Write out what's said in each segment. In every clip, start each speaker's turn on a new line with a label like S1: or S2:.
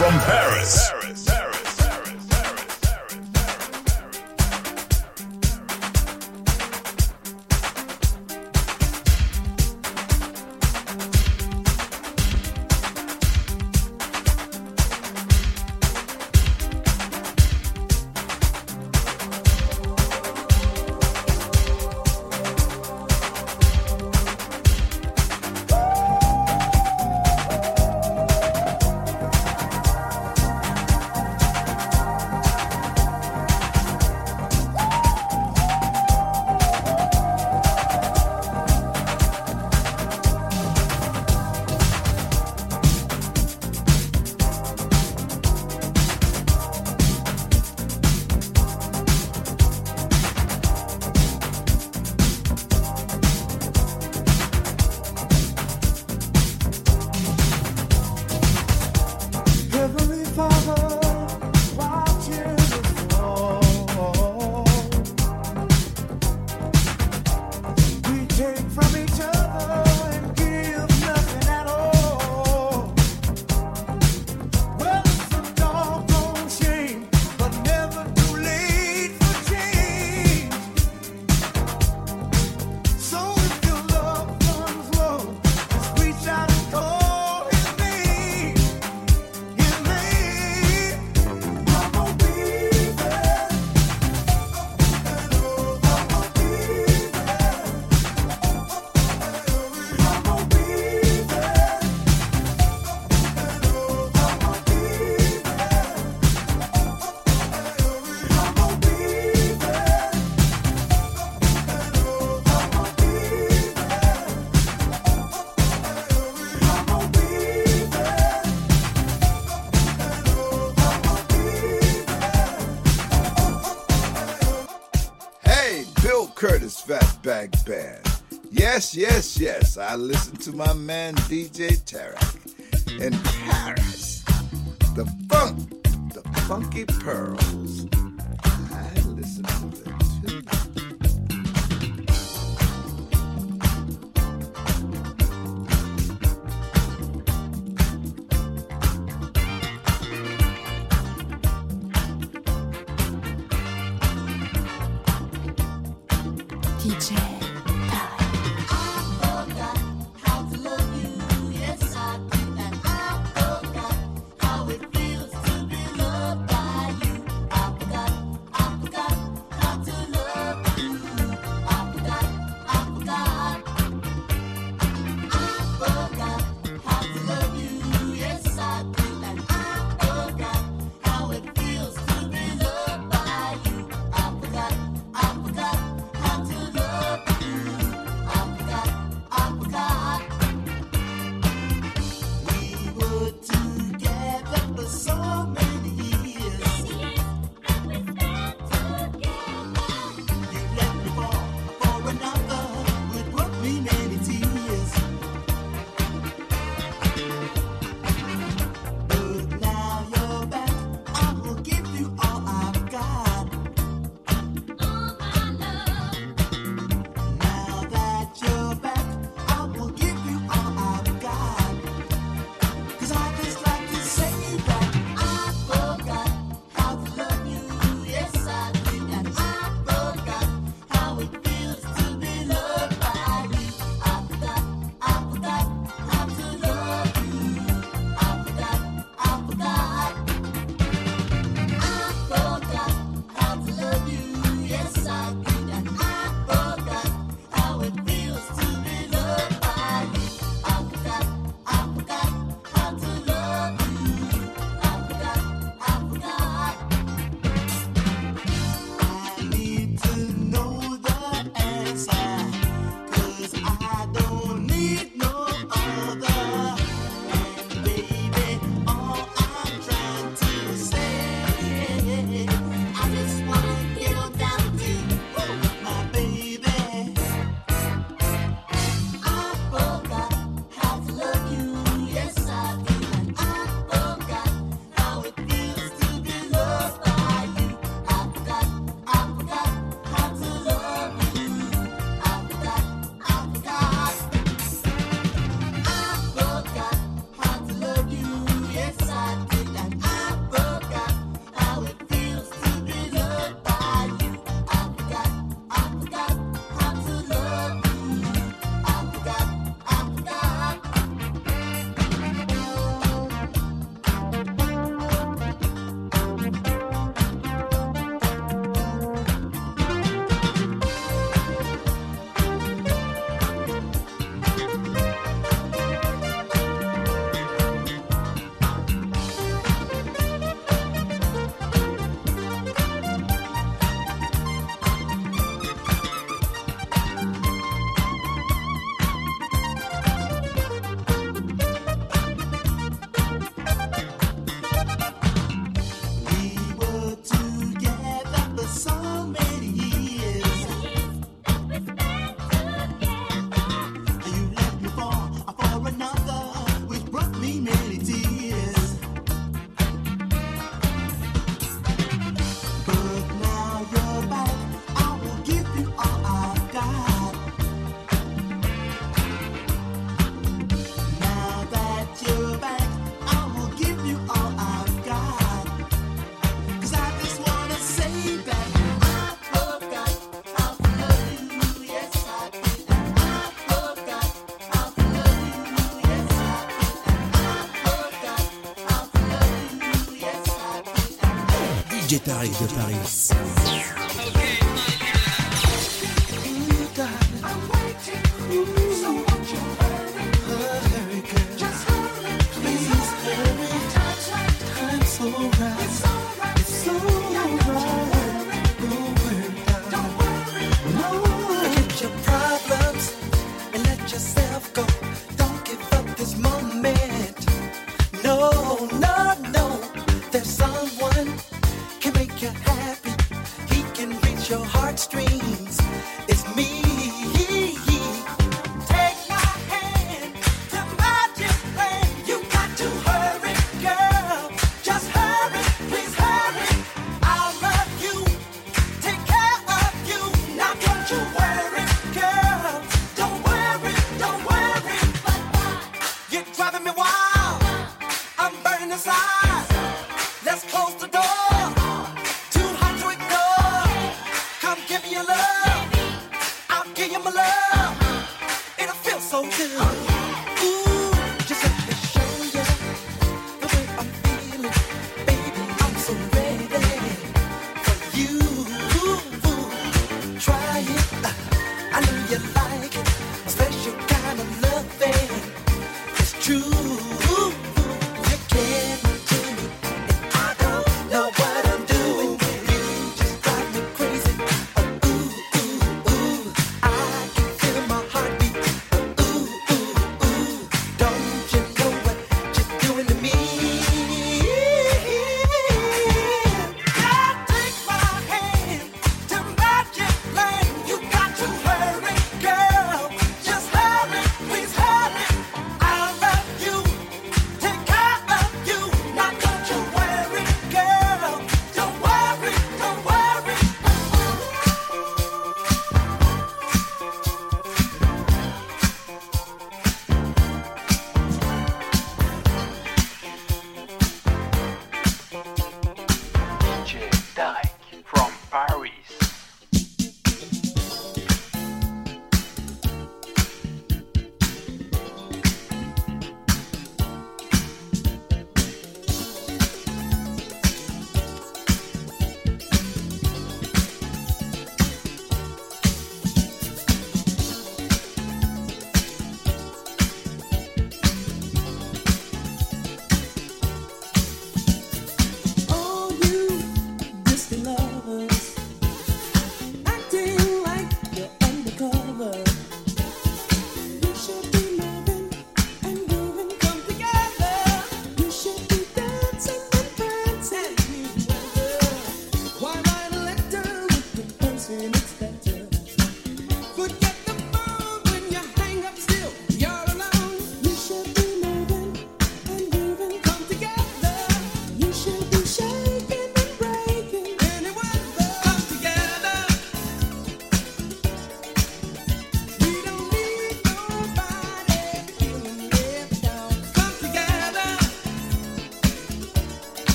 S1: from Paris. Yes, yes, yes, I listen to my man DJ Tarek in Paris. The funk, the funky pearls.
S2: DJ
S3: Tarek de Paris.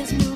S4: Dance, his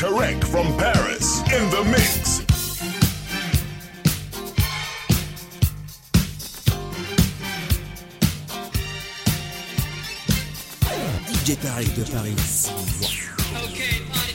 S5: Tarek from Paris in the mix.
S6: DJ Tarek de Paris.
S7: Okay,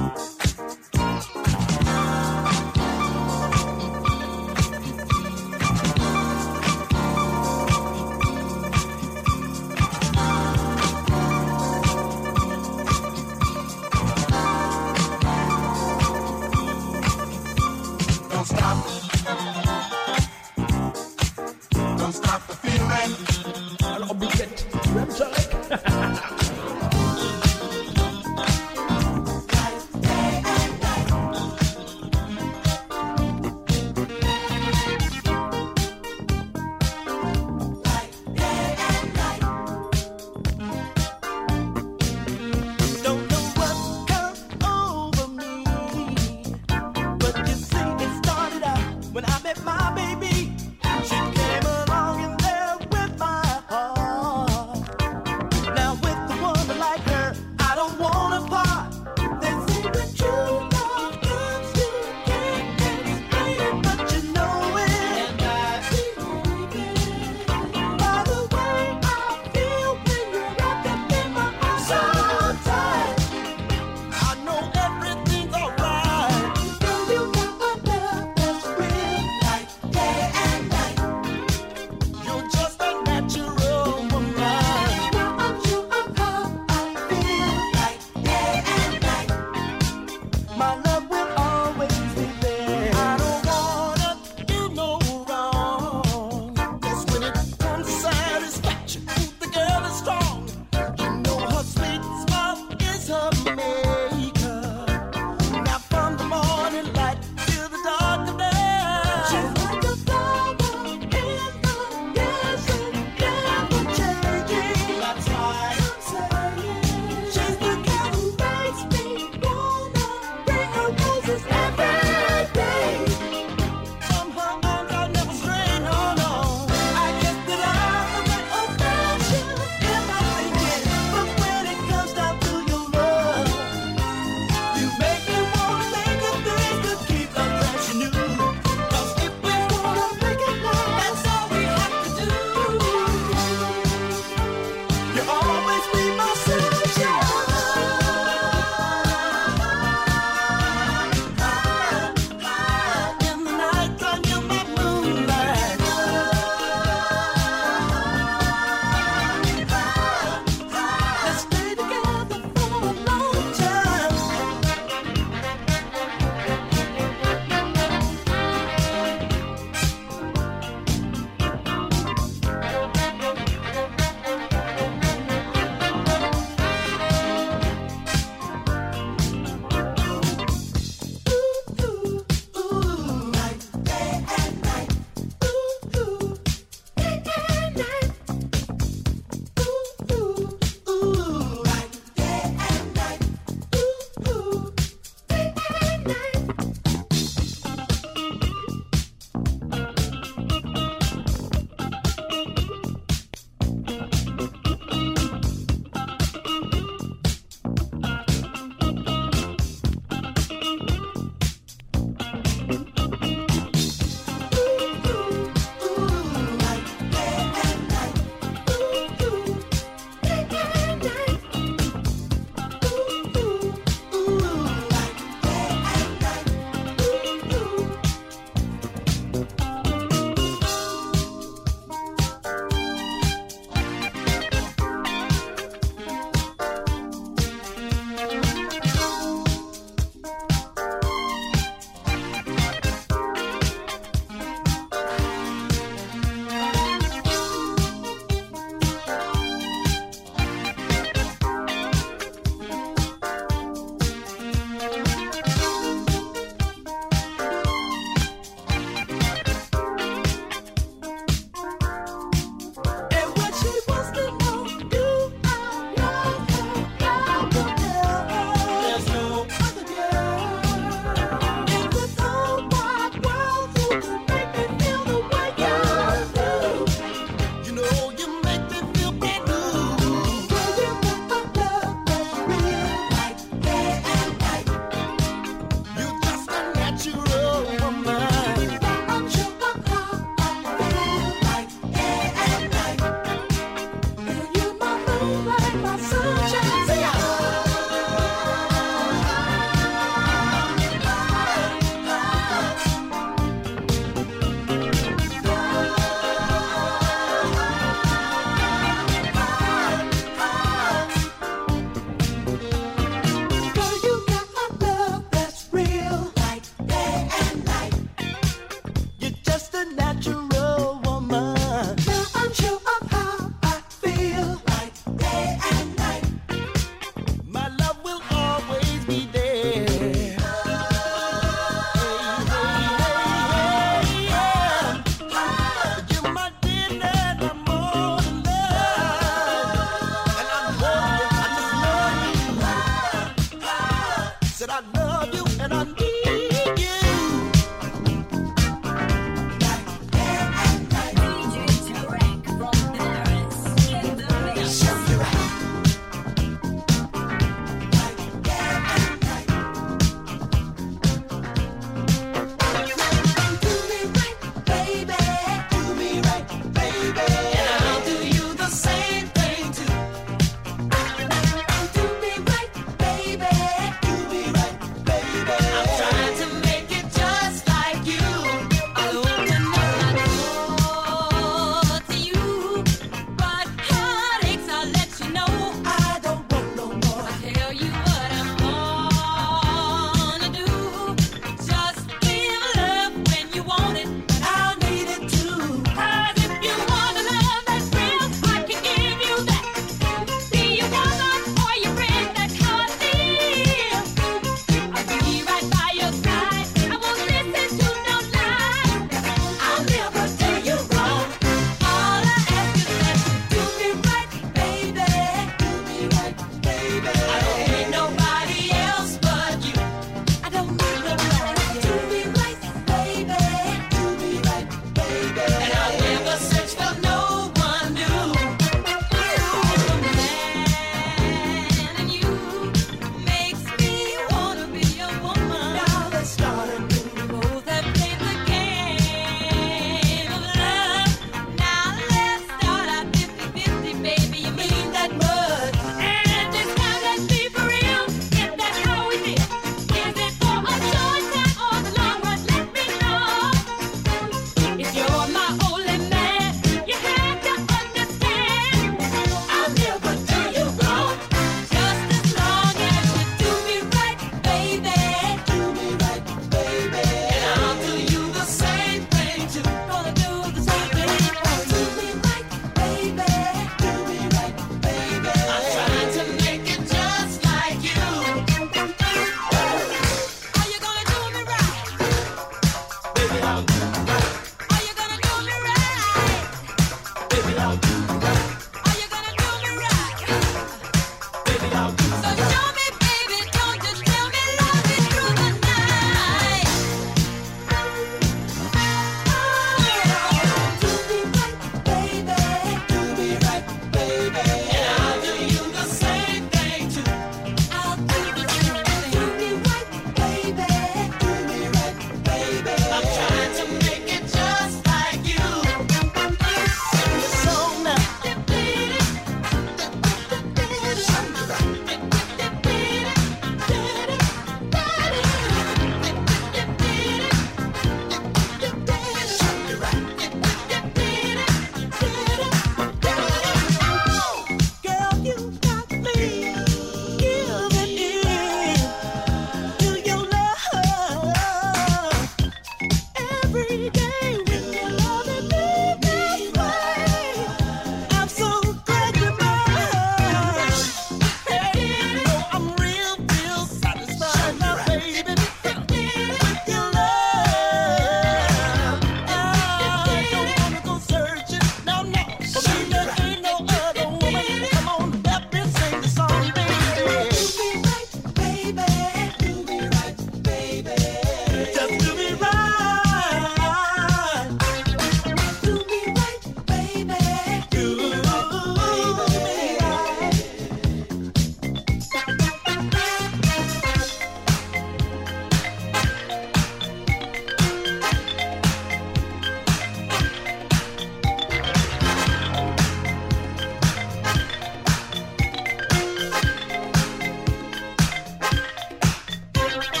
S7: you